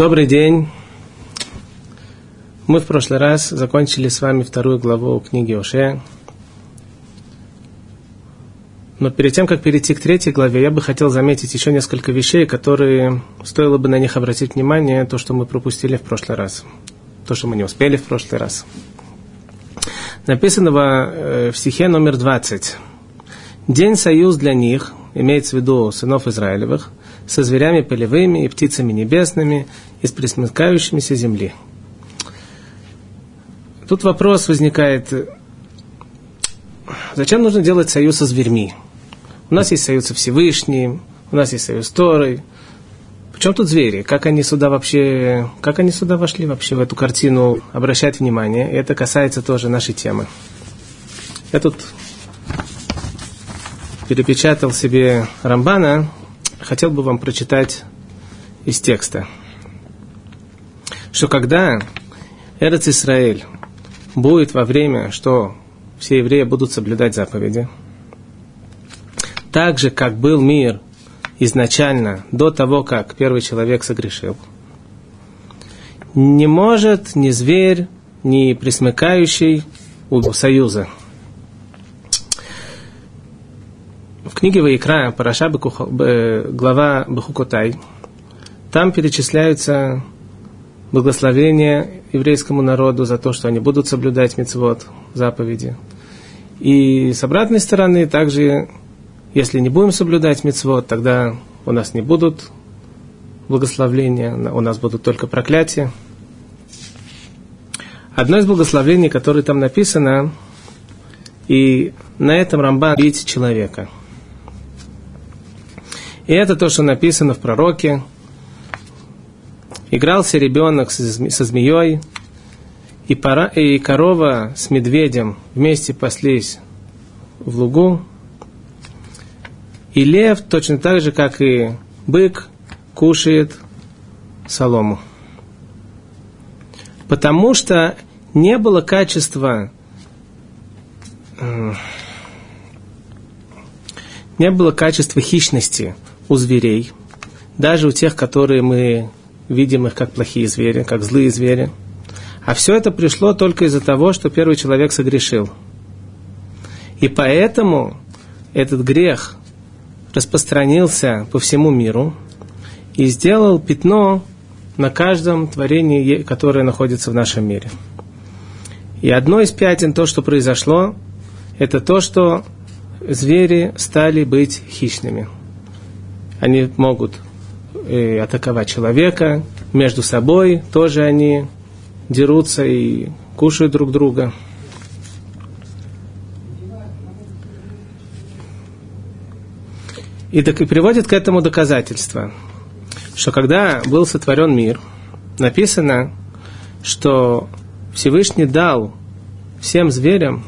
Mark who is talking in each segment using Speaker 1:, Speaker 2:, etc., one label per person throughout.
Speaker 1: Добрый день. Мы в прошлый раз закончили с вами вторую главу книги Оше. Но перед тем, как перейти к третьей главе, я бы хотел заметить еще несколько вещей, которые стоило бы на них обратить внимание, то, что мы пропустили в прошлый раз, то, что мы не успели в прошлый раз. Написано э, в стихе номер 20. «День союз для них, имеется в виду сынов Израилевых, со зверями полевыми и птицами небесными и с присмыкающимися земли». Тут вопрос возникает, зачем нужно делать союз со зверьми? У нас есть союз со Всевышним, у нас есть союз с Торой. Причем тут звери? Как они сюда вообще, как они сюда вошли вообще в эту картину? Обращать внимание. И это касается тоже нашей темы. Я тут перепечатал себе Рамбана. Хотел бы вам прочитать из текста. Что когда Эрец Исраэль будет во время, что все евреи будут соблюдать заповеди – так же, как был мир изначально, до того, как первый человек согрешил, не может ни зверь, ни присмыкающий у союза. В книге Ваикра, Параша глава Бахукотай, там перечисляются благословения еврейскому народу за то, что они будут соблюдать мецвод, заповеди. И с обратной стороны также если не будем соблюдать мецвод, тогда у нас не будут благословления, у нас будут только проклятия. Одно из благословений, которое там написано, и на этом Рамбан бить человека. И это то, что написано в пророке. Игрался ребенок со змеей, и, пора, и корова с медведем вместе паслись в лугу, и лев, точно так же, как и бык, кушает солому. Потому что не было качества, э, не было качества хищности у зверей, даже у тех, которые мы видим их как плохие звери, как злые звери. А все это пришло только из-за того, что первый человек согрешил. И поэтому этот грех – распространился по всему миру и сделал пятно на каждом творении, которое находится в нашем мире. И одно из пятен, то, что произошло, это то, что звери стали быть хищными. Они могут э, атаковать человека, между собой тоже они дерутся и кушают друг друга – И, так, и приводит к этому доказательство, что когда был сотворен мир, написано, что Всевышний дал всем зверям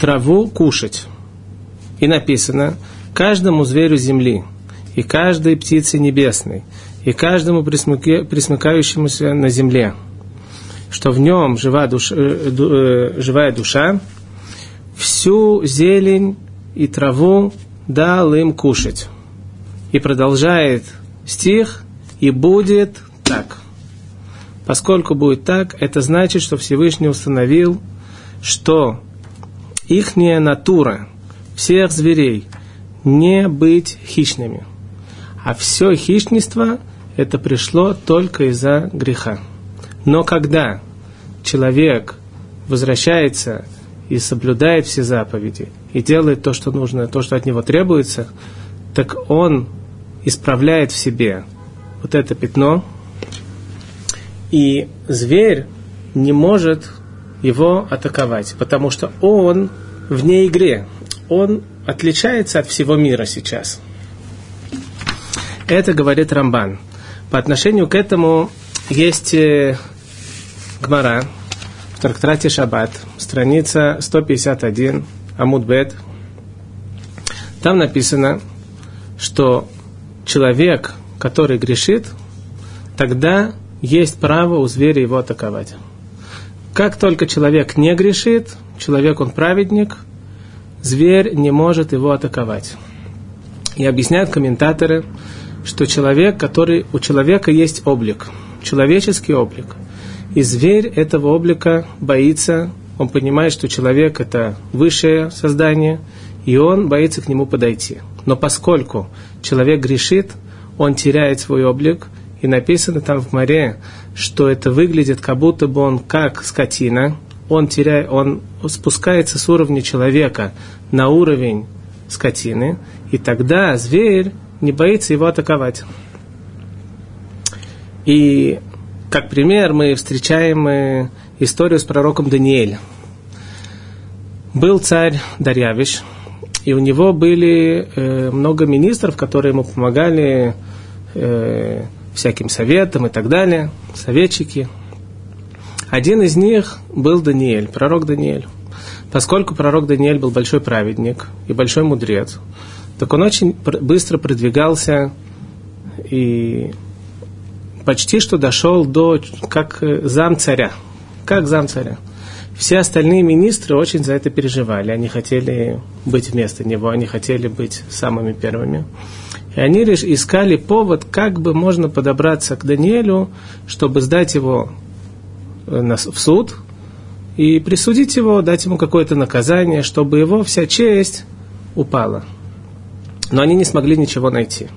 Speaker 1: траву кушать. И написано, каждому зверю земли, и каждой птице небесной, и каждому присмыкающемуся на земле, что в нем жива душа, э, э, живая душа, всю зелень и траву дал им кушать. И продолжает стих, и будет так. Поскольку будет так, это значит, что Всевышний установил, что ихняя натура всех зверей не быть хищными. А все хищничество это пришло только из-за греха. Но когда человек возвращается и соблюдает все заповеди, и делает то, что нужно, то, что от него требуется, так он исправляет в себе вот это пятно, и зверь не может его атаковать, потому что он вне игре, он отличается от всего мира сейчас. Это говорит Рамбан. По отношению к этому есть э, Гмара в трактате Шаббат, страница 151, Амудбет, там написано, что человек, который грешит, тогда есть право у зверя его атаковать. Как только человек не грешит, человек он праведник, зверь не может его атаковать. И объясняют комментаторы, что человек, который, у человека есть облик, человеческий облик. И зверь этого облика боится, он понимает, что человек это высшее создание, и он боится к нему подойти. Но поскольку человек грешит, он теряет свой облик, и написано там в море, что это выглядит, как будто бы он как скотина, он, теряет, он спускается с уровня человека на уровень скотины, и тогда зверь не боится его атаковать. И как пример мы встречаем э, историю с пророком Даниэлем. Был царь Дарьявиш, и у него были э, много министров, которые ему помогали э, всяким советам и так далее, советчики. Один из них был Даниэль, пророк Даниэль. Поскольку пророк Даниэль был большой праведник и большой мудрец, так он очень быстро продвигался и почти что дошел до как зам царя. Как зам царя. Все остальные министры очень за это переживали. Они хотели быть вместо него, они хотели быть самыми первыми. И они лишь искали повод, как бы можно подобраться к Даниэлю, чтобы сдать его э, в суд и присудить его, дать ему какое-то наказание, чтобы его вся честь упала. Но они не смогли ничего найти.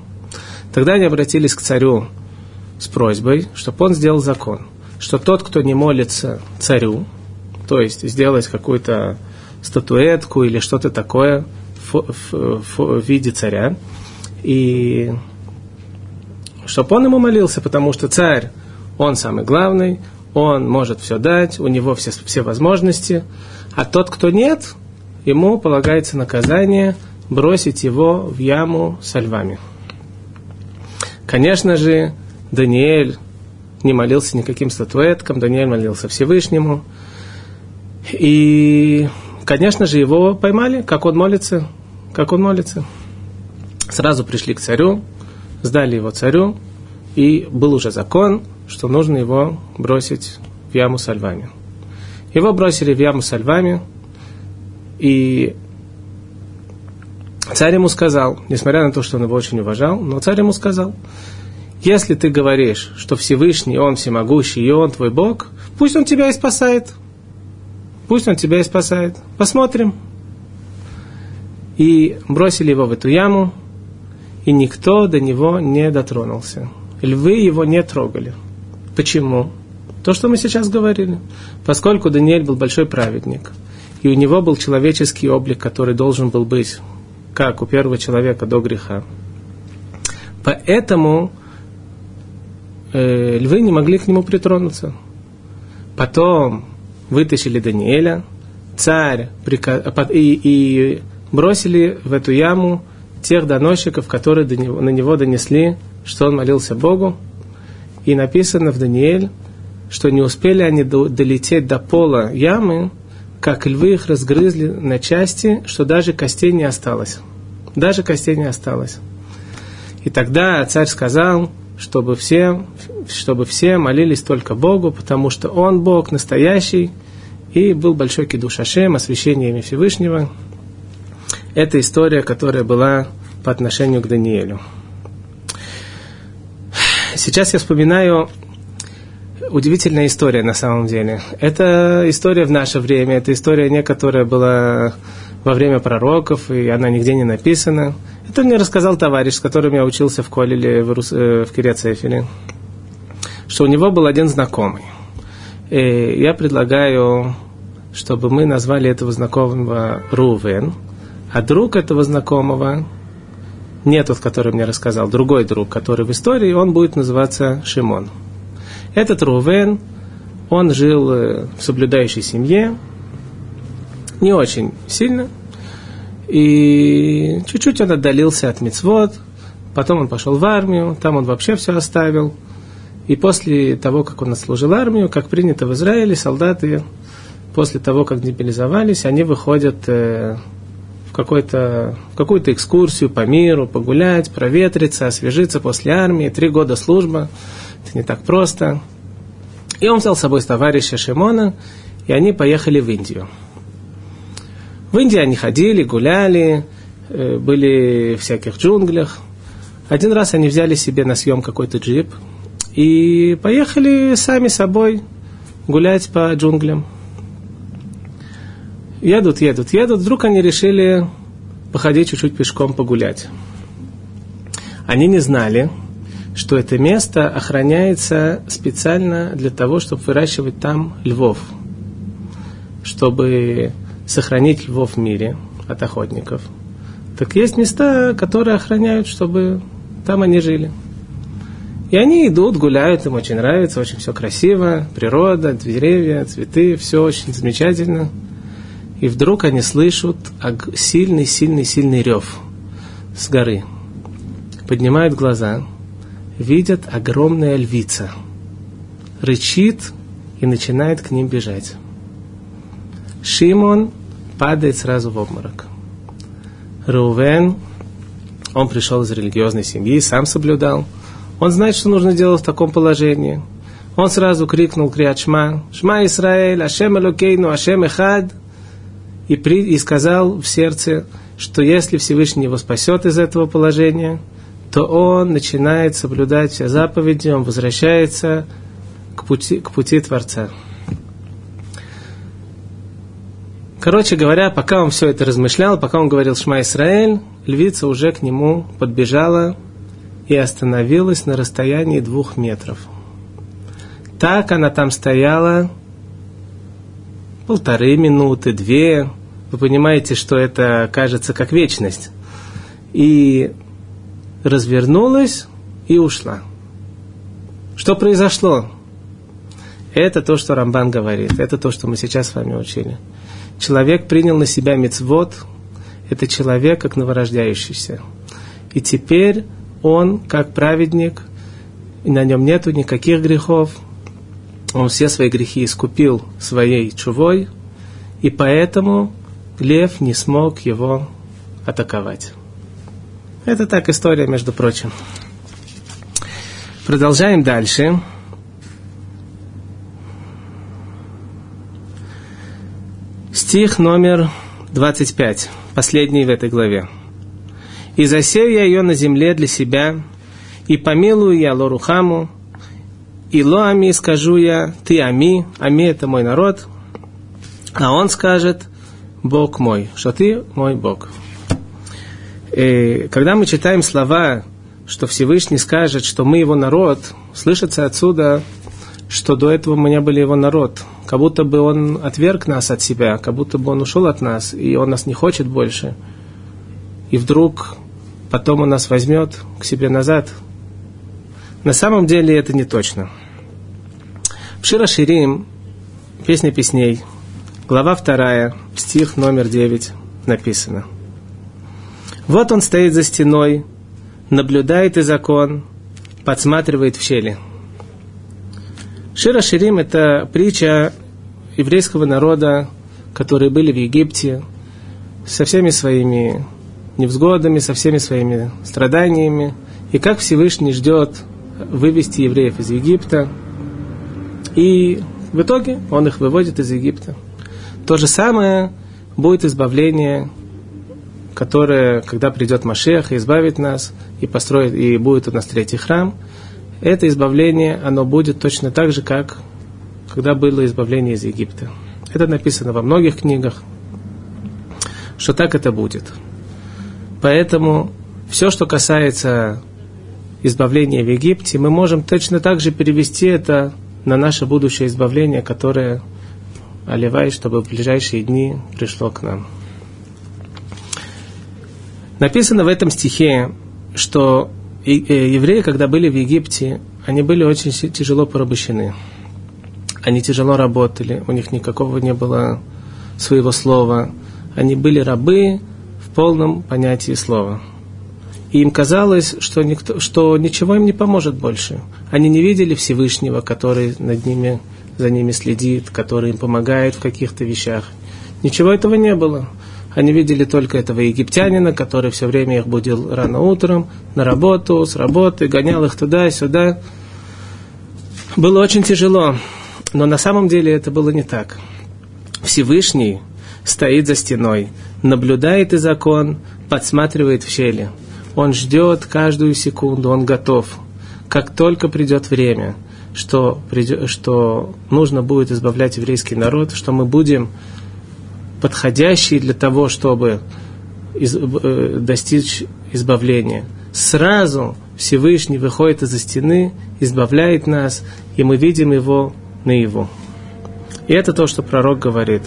Speaker 1: Тогда они обратились к царю с просьбой, чтобы он сделал закон, что тот, кто не молится царю, то есть сделать какую-то статуэтку или что-то такое в, в виде царя, и чтобы он ему молился, потому что царь, он самый главный, он может все дать, у него все, все возможности, а тот, кто нет, ему полагается наказание бросить его в яму со львами. Конечно же, Даниэль не молился никаким статуэткам, Даниэль молился Всевышнему. И, конечно же, его поймали, как он молится, как он молится. Сразу пришли к царю, сдали его царю, и был уже закон, что нужно его бросить в яму со львами. Его бросили в яму со львами, и царь ему сказал, несмотря на то, что он его очень уважал, но царь ему сказал, если ты говоришь, что Всевышний, Он всемогущий, и Он твой Бог, пусть Он тебя и спасает. Пусть Он тебя и спасает. Посмотрим. И бросили его в эту яму, и никто до него не дотронулся. Львы его не трогали. Почему? То, что мы сейчас говорили. Поскольку Даниэль был большой праведник, и у него был человеческий облик, который должен был быть, как у первого человека до греха. Поэтому э, львы не могли к нему притронуться. Потом вытащили Даниэля, царь приказ... и, и бросили в эту яму тех доносчиков, которые до него, на него донесли, что он молился Богу. И написано в Даниэль, что не успели они до, долететь до пола ямы, как львы их разгрызли на части, что даже костей не осталось. Даже костей не осталось. И тогда царь сказал, чтобы все, чтобы все молились только Богу, потому что Он Бог настоящий, и был большой кидуш Ашем, освящение имя Всевышнего. Это история, которая была по отношению к Даниэлю. Сейчас я вспоминаю удивительная история на самом деле. Это история в наше время, это история не которая была во время пророков, и она нигде не написана. Это мне рассказал товарищ, с которым я учился в Колеле в, Рус... Э, в Кирецефеле, что у него был один знакомый. И я предлагаю, чтобы мы назвали этого знакомого Рувен, а друг этого знакомого, не тот, который мне рассказал, другой друг, который в истории, он будет называться Шимон. Этот Рувен, он жил э, в соблюдающей семье, не очень сильно – и чуть-чуть он отдалился от мецвод, потом он пошел в армию, там он вообще все оставил. И после того, как он отслужил армию, как принято в Израиле, солдаты, после того, как демобилизовались, они выходят э, какой-то, какую-то экскурсию по миру, погулять, проветриться, освежиться после армии, три года служба, это не так просто. И он взял с собой товарища Шимона, и они поехали в Индию. В Индии они ходили, гуляли, э, были в всяких джунглях. Один раз они взяли себе на съем какой-то джип и поехали сами собой гулять по джунглям. Едут, едут, едут. Вдруг они решили походить чуть-чуть пешком, погулять. Они не знали, что это место охраняется специально для того, чтобы выращивать там львов, чтобы сохранить львов в мире от охотников. Так есть места, которые охраняют, чтобы там они жили. И они идут, гуляют, им очень нравится, очень все красиво, природа, деревья, цветы, все очень замечательно. И вдруг они слышат сильный, сильный, сильный рев с горы. Поднимают глаза, видят огромная львица. Рычит и начинает к ним бежать. Шимон падает сразу в обморок. Рувен, он пришел из религиозной семьи, сам соблюдал – он знает, что нужно делать в таком положении. Он сразу крикнул криат Шма, Шма Исраэль, Ашем Элокейну, Ашем Эхад, и, при, и сказал в сердце, что если Всевышний его спасет из этого положения, то он начинает соблюдать все заповеди, он возвращается к пути, к пути Творца. Короче говоря, пока он все это размышлял, пока он говорил Шма Исраэль, львица уже к нему подбежала и остановилась на расстоянии двух метров. Так она там стояла полторы минуты, две. Вы понимаете, что это кажется как вечность. И развернулась и ушла. Что произошло? Это то, что Рамбан говорит. Это то, что мы сейчас с вами учили. Человек принял на себя мецвод. Это человек, как новорождающийся. И теперь он, как праведник, и на нем нету никаких грехов. Он все свои грехи искупил своей чувой, и поэтому лев не смог его атаковать. Это так история, между прочим. Продолжаем дальше. Стих номер 25, последний в этой главе и засею я ее на земле для себя, и помилую я Лорухаму, и Ло Ами скажу я, ты Ами, Ами это мой народ, а он скажет, Бог мой, что ты мой Бог. И когда мы читаем слова, что Всевышний скажет, что мы его народ, слышится отсюда, что до этого мы не были его народ. Как будто бы он отверг нас от себя, как будто бы он ушел от нас, и он нас не хочет больше. И вдруг потом он нас возьмет к себе назад. На самом деле это не точно. В Шира Ширим, песня песней, глава вторая, стих номер девять написано. Вот он стоит за стеной, наблюдает и закон, подсматривает в щели. Шира Ширим – это притча еврейского народа, которые были в Египте, со всеми своими невзгодами, со всеми своими страданиями, и как Всевышний ждет вывести евреев из Египта. И в итоге он их выводит из Египта. То же самое будет избавление, которое, когда придет Машех и избавит нас, и построит, и будет у нас третий храм, это избавление, оно будет точно так же, как когда было избавление из Египта. Это написано во многих книгах, что так это будет. Поэтому все, что касается избавления в Египте, мы можем точно так же перевести это на наше будущее избавление, которое Оливай, чтобы в ближайшие дни пришло к нам. Написано в этом стихе, что э, евреи, когда были в Египте, они были очень тяжело порабощены. Они тяжело работали, у них никакого не было своего слова. Они были рабы, полном понятии слова. И им казалось, что, никто, что ничего им не поможет больше. Они не видели Всевышнего, который над ними, за ними следит, который им помогает в каких-то вещах. Ничего этого не было. Они видели только этого египтянина, который все время их будил рано утром, на работу, с работы, гонял их туда и сюда. Было очень тяжело, но на самом деле это было не так. Всевышний стоит за стеной, наблюдает и закон, подсматривает в щели. Он ждет каждую секунду, он готов. Как только придет время, что, что нужно будет избавлять еврейский народ, что мы будем подходящие для того, чтобы из, э, достичь избавления. Сразу Всевышний выходит из-за стены, избавляет нас, и мы видим его наяву. И это то, что пророк говорит,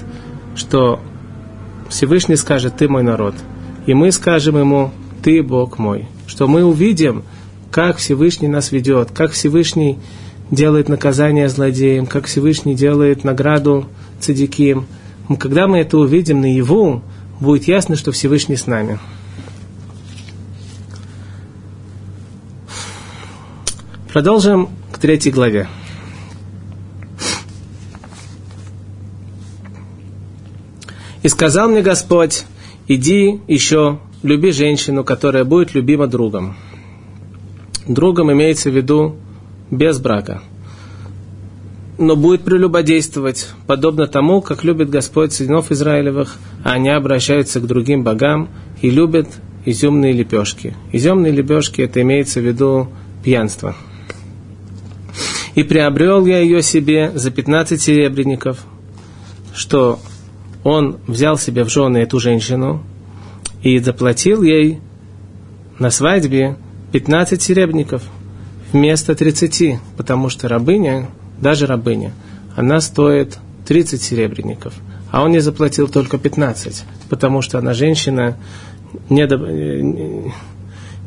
Speaker 1: что Всевышний скажет, ты мой народ. И мы скажем ему, ты Бог мой. Что мы увидим, как Всевышний нас ведет, как Всевышний делает наказание злодеям, как Всевышний делает награду цадиким. Когда мы это увидим наяву, будет ясно, что Всевышний с нами. Продолжим к третьей главе. И сказал мне Господь, иди еще, люби женщину, которая будет любима другом. Другом имеется в виду без брака. Но будет прелюбодействовать, подобно тому, как любит Господь сынов Израилевых, а они обращаются к другим богам и любят изюмные лепешки. Изюмные лепешки это имеется в виду пьянство. И приобрел я ее себе за 15 серебряников, что он взял себе в жены эту женщину и заплатил ей на свадьбе 15 серебряников вместо 30, потому что рабыня, даже рабыня, она стоит 30 серебряников, а он ей заплатил только 15, потому что она женщина недоб...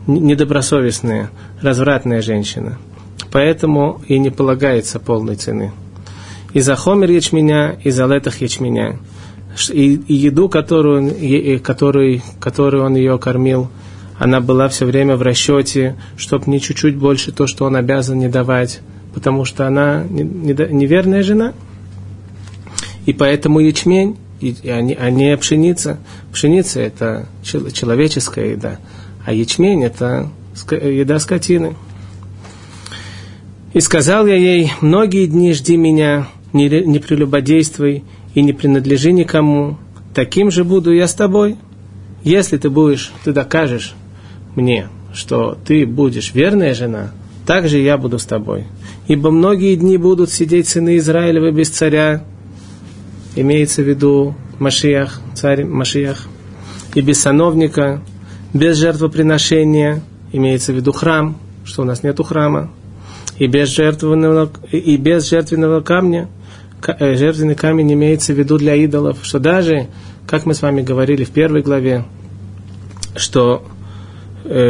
Speaker 1: недобросовестная, развратная женщина – поэтому и не полагается полной цены. И за хомер ячменя, и за летах ячменя. И, и еду, которую, и, которую, которую он ее кормил, она была все время в расчете, чтобы не чуть-чуть больше то, что он обязан не давать, потому что она неверная жена. И поэтому ячмень, а, а не пшеница. Пшеница – это человеческая еда, а ячмень – это еда скотины. И сказал я ей, многие дни жди меня, не, не прелюбодействуй и не принадлежи никому. Таким же буду я с тобой. Если ты будешь, ты докажешь мне, что ты будешь верная жена, так же я буду с тобой. Ибо многие дни будут сидеть сыны Израилевы без царя, имеется в виду Машиях, царь Машиях, и без сановника, без жертвоприношения, имеется в виду храм, что у нас нету храма, и без жертвенного, и без жертвенного камня, э, жертвенный камень имеется в виду для идолов, что даже, как мы с вами говорили в первой главе, что,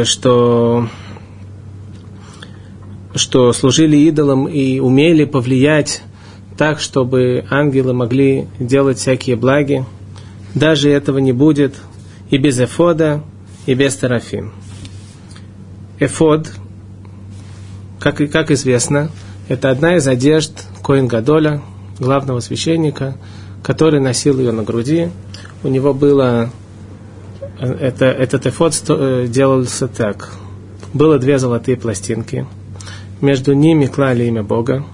Speaker 1: что, что служили идолам и умели повлиять так, чтобы ангелы могли делать всякие благи, даже этого не будет и без эфода, и без тарафим. Эфод как, как известно, это одна из одежд Коин Гадоля, главного священника, который носил ее на груди. У него было... Это, этот эфод э, делался так. Было две золотые пластинки. Между ними клали имя Бога.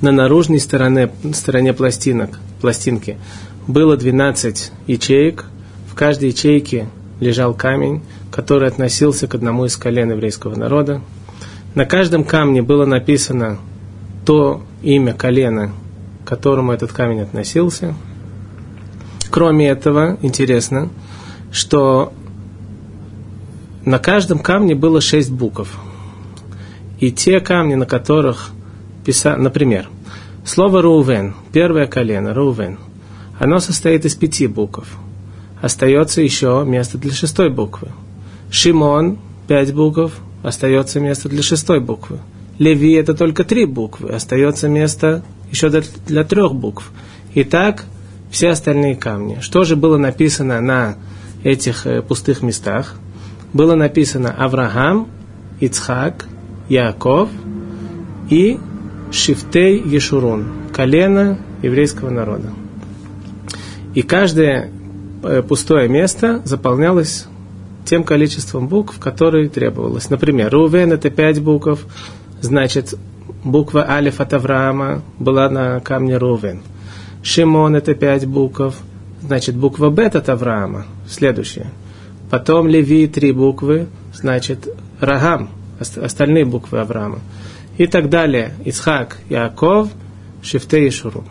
Speaker 1: На наружной стороне, стороне пластинок, пластинки было 12 ячеек. В каждой ячейке лежал камень, который относился к одному из колен еврейского народа. На каждом камне было написано то имя колена, к которому этот камень относился. Кроме этого, интересно, что на каждом камне было шесть букв. И те камни, на которых писали, например, слово Рувен, первое колено, Рувен, оно состоит из пяти букв. Остается еще место для шестой буквы. Шимон, пять букв, остается место для шестой буквы. Леви это только три буквы, остается место еще для, для трех букв. Итак, все остальные камни. Что же было написано на этих э, пустых местах? Было написано Авраам, Ицхак, Яков и Шифтей Ешурун, колено еврейского народа. И каждое э, пустое место заполнялось тем количеством букв, которые требовалось. Например, Рувен это пять букв, значит, буква Алиф от Авраама была на камне Рувен. Шимон это пять букв, значит, буква Бет от Авраама, следующая. Потом Леви три буквы, значит Рагам, остальные буквы Авраама. И так далее. Исхак, Яков, Шифте и Шуру.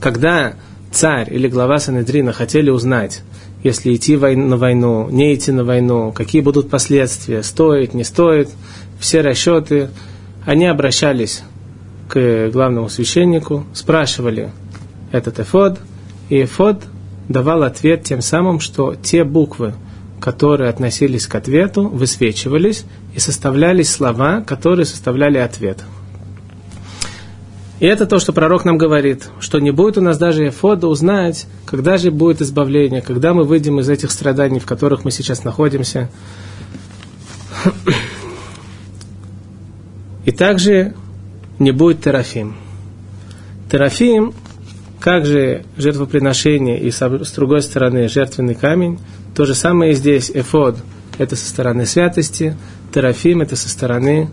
Speaker 1: Когда царь или глава Санедрина хотели узнать, если идти на войну, не идти на войну, какие будут последствия, стоит, не стоит, все расчеты, они обращались к главному священнику, спрашивали этот эфод, и эфод давал ответ тем самым, что те буквы, которые относились к ответу, высвечивались и составлялись слова, которые составляли ответ. И это то, что пророк нам говорит, что не будет у нас даже эфода узнать, когда же будет избавление, когда мы выйдем из этих страданий, в которых мы сейчас находимся. И также не будет терафим. Терафим, как же жертвоприношение и с другой стороны жертвенный камень, то же самое и здесь. Эфод – это со стороны святости, терафим – это со стороны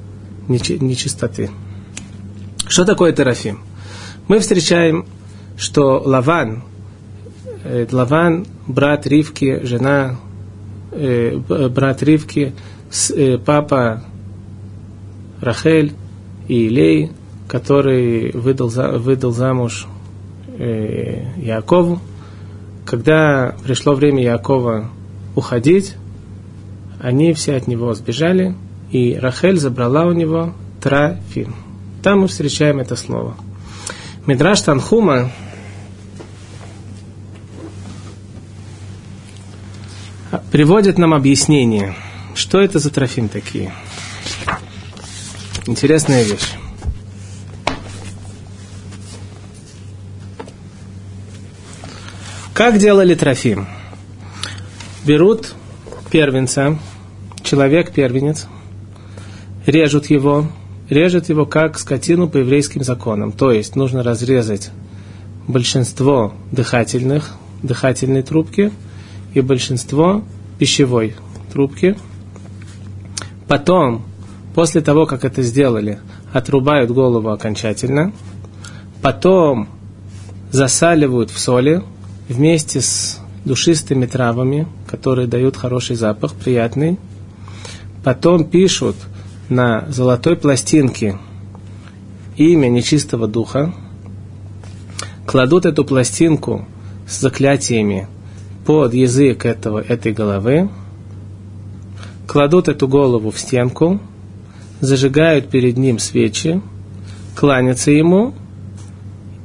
Speaker 1: нечистоты. Что такое терафим? Мы встречаем, что Лаван, э, Лаван, брат Ривки, жена, э, брат Ривки, э, папа Рахель и Илей, который выдал, выдал замуж э. Когда пришло время Якова уходить, они все от него сбежали, и Рахель забрала у него трафим. Там мы встречаем это слово. Мидраш Танхума приводит нам объяснение, что это за трофим такие. Интересная вещь. Как делали трофим? Берут первенца, человек первенец, режут его, режет его как скотину по еврейским законам. То есть нужно разрезать большинство дыхательных, дыхательной трубки и большинство пищевой трубки. Потом, после того, как это сделали, отрубают голову окончательно. Потом засаливают в соли вместе с душистыми травами, которые дают хороший запах, приятный. Потом пишут – на золотой пластинке имя нечистого духа, кладут эту пластинку с заклятиями под язык этого, этой головы, кладут эту голову в стенку, зажигают перед ним свечи, кланятся ему,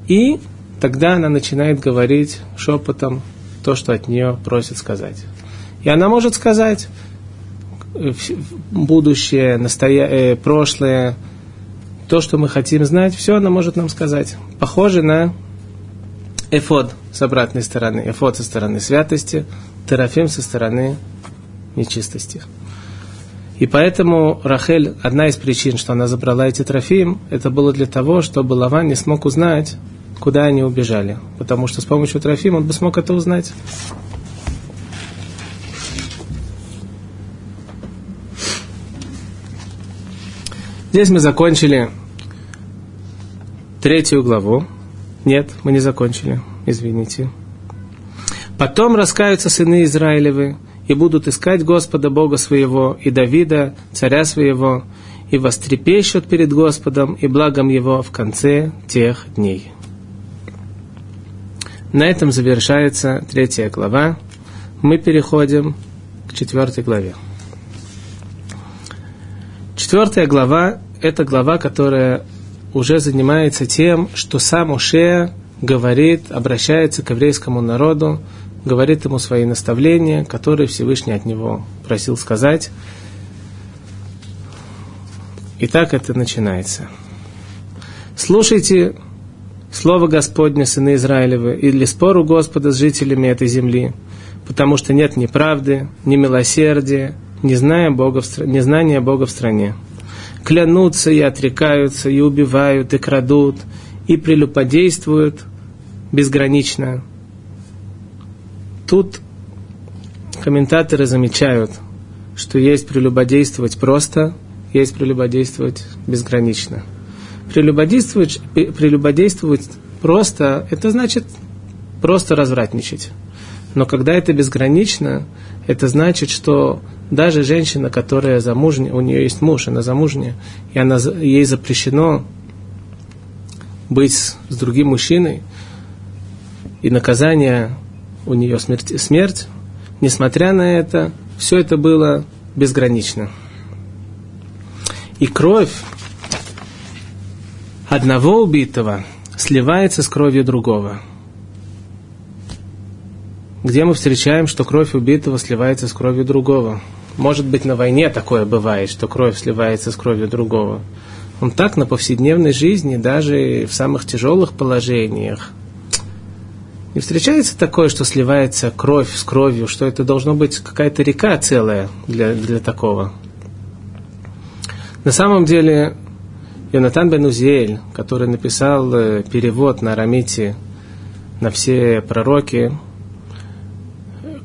Speaker 1: и тогда она начинает говорить шепотом то, что от нее просят сказать. И она может сказать, будущее, настоя... э, прошлое, то, что мы хотим знать, все она может нам сказать. Похоже на эфод с обратной стороны, эфод со стороны святости, терафим со стороны нечистости. И поэтому Рахель, одна из причин, что она забрала эти трофим, это было для того, чтобы Лаван не смог узнать, куда они убежали. Потому что с помощью трофим он бы смог это узнать. Здесь мы закончили третью главу. Нет, мы не закончили, извините. Потом раскаются сыны Израилевы и будут искать Господа Бога своего и Давида, царя своего, и вострепещут перед Господом и благом Его в конце тех дней. На этом завершается третья глава. Мы переходим к четвертой главе. Четвертая глава – это глава, которая уже занимается тем, что сам Уше говорит, обращается к еврейскому народу, говорит ему свои наставления, которые Всевышний от него просил сказать. И так это начинается. Слушайте Слово Господне, сыны Израилевы, или спору Господа с жителями этой земли, потому что нет ни правды, ни милосердия, не зная Бога в, незнания Бога в стране. Клянутся и отрекаются, и убивают, и крадут, и прелюбодействуют безгранично. Тут комментаторы замечают, что есть прелюбодействовать просто, есть прелюбодействовать безгранично. Прелюбодействовать, прелюбодействовать просто, это значит просто развратничать. Но когда это безгранично, это значит, что даже женщина, которая замужняя, у нее есть муж, она замужняя, и она, ей запрещено быть с другим мужчиной, и наказание у нее смерть, смерть, несмотря на это, все это было безгранично. И кровь одного убитого сливается с кровью другого. Где мы встречаем, что кровь убитого сливается с кровью другого? Может быть, на войне такое бывает, что кровь сливается с кровью другого. Он так на повседневной жизни, даже в самых тяжелых положениях, не встречается такое, что сливается кровь с кровью, что это должно быть какая-то река целая для, для такого. На самом деле, Йонатан бен Узиэль, который написал э, перевод на арамите на все пророки,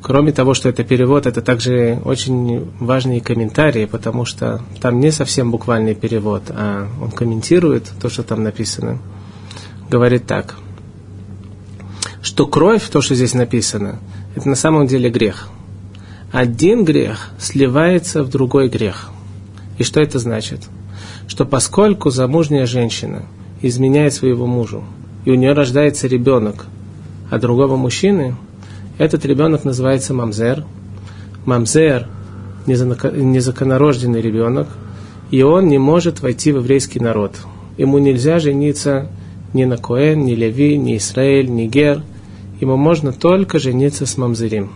Speaker 1: кроме того, что это перевод, это также очень важные комментарии, потому что там не совсем буквальный перевод, а он комментирует то, что там написано. Говорит так, что кровь, то, что здесь написано, это на самом деле грех. Один грех сливается в другой грех. И что это значит? Что поскольку замужняя женщина изменяет своего мужу, и у нее рождается ребенок от другого мужчины – этот ребенок называется мамзер. Мамзер – незаконорожденный ребенок, и он не может войти в еврейский народ. Ему нельзя жениться ни на Коэн, ни Леви, ни Израиль, ни Гер. Ему можно только жениться с мамзерим.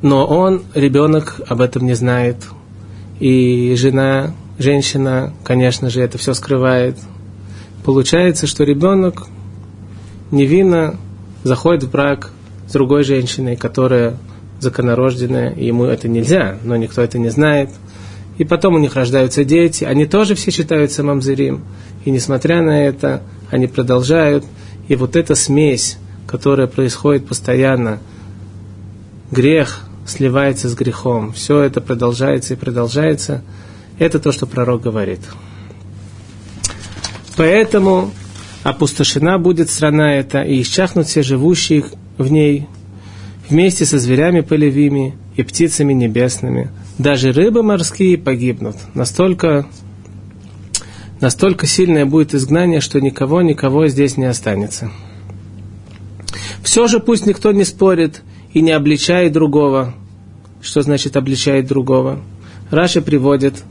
Speaker 1: Но он, ребенок, об этом не знает. И жена, женщина, конечно же, это все скрывает. Получается, что ребенок невинно заходит в брак с другой женщиной, которая законорожденная, и ему это нельзя, но никто это не знает. И потом у них рождаются дети, они тоже все считаются мамзерим. И несмотря на это, они продолжают. И вот эта смесь, которая происходит постоянно, грех сливается с грехом, все это продолжается и продолжается, это то, что пророк говорит. Поэтому опустошена будет страна эта, и исчахнут все живущие в ней, вместе со зверями полевыми и птицами небесными. Даже рыбы морские погибнут. Настолько, настолько сильное будет изгнание, что никого, никого здесь не останется. Все же пусть никто не спорит и не обличает другого. Что значит обличает другого? Раша приводит,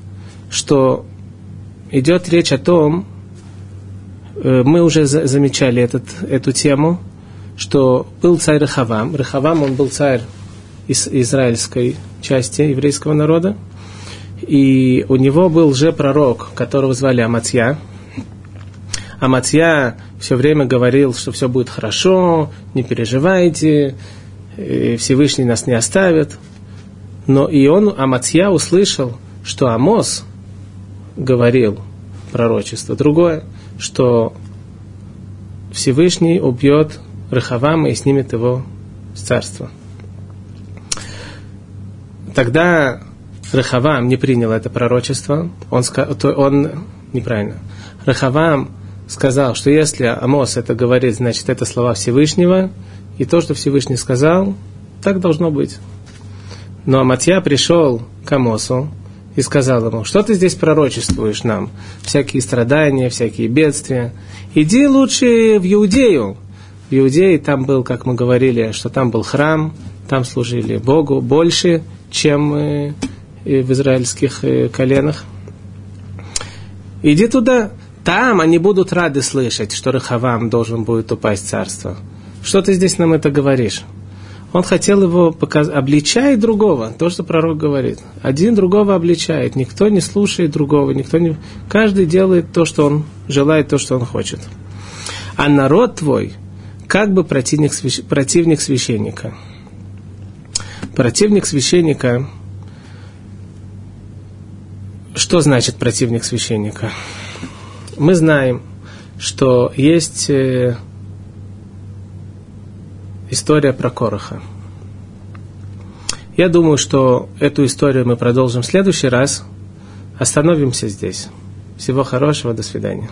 Speaker 1: что идет речь о том, Э, мы уже замечали этот, эту тему, что был царь Рахавам. Рахавам, он был царь из израильской части еврейского народа. И у него был же пророк, которого звали Аматья. Аматья все время говорил, что все будет хорошо, не переживайте, Всевышний нас не оставит. Но и он, Аматья, услышал, что Амос говорил пророчество другое – что Всевышний убьет Рахавама и снимет его с царства. Тогда Рахавам не принял это пророчество, он, он неправильно. Рахавам сказал, что если Амос это говорит, значит это слова Всевышнего, и то, что Всевышний сказал, так должно быть. Но Аматья пришел к Амосу и сказал ему, что ты здесь пророчествуешь нам? Всякие страдания, всякие бедствия. Иди лучше в Иудею. В Иудее там был, как мы говорили, что там был храм, там служили Богу больше, чем э, в израильских э, коленах. Иди туда, там они будут рады слышать, что Рахавам должен будет упасть царство. Что ты здесь нам это говоришь? Он хотел его показать, обличает другого, то, что пророк говорит. Один другого обличает, никто не слушает другого, никто не... Каждый делает то, что он желает, то, что он хочет. А народ твой, как бы противник, противник священника. Противник священника, что значит противник священника? Мы знаем, что есть э, история про Короха. Я думаю, что эту историю мы продолжим в следующий раз. Остановимся здесь. Всего хорошего, до свидания.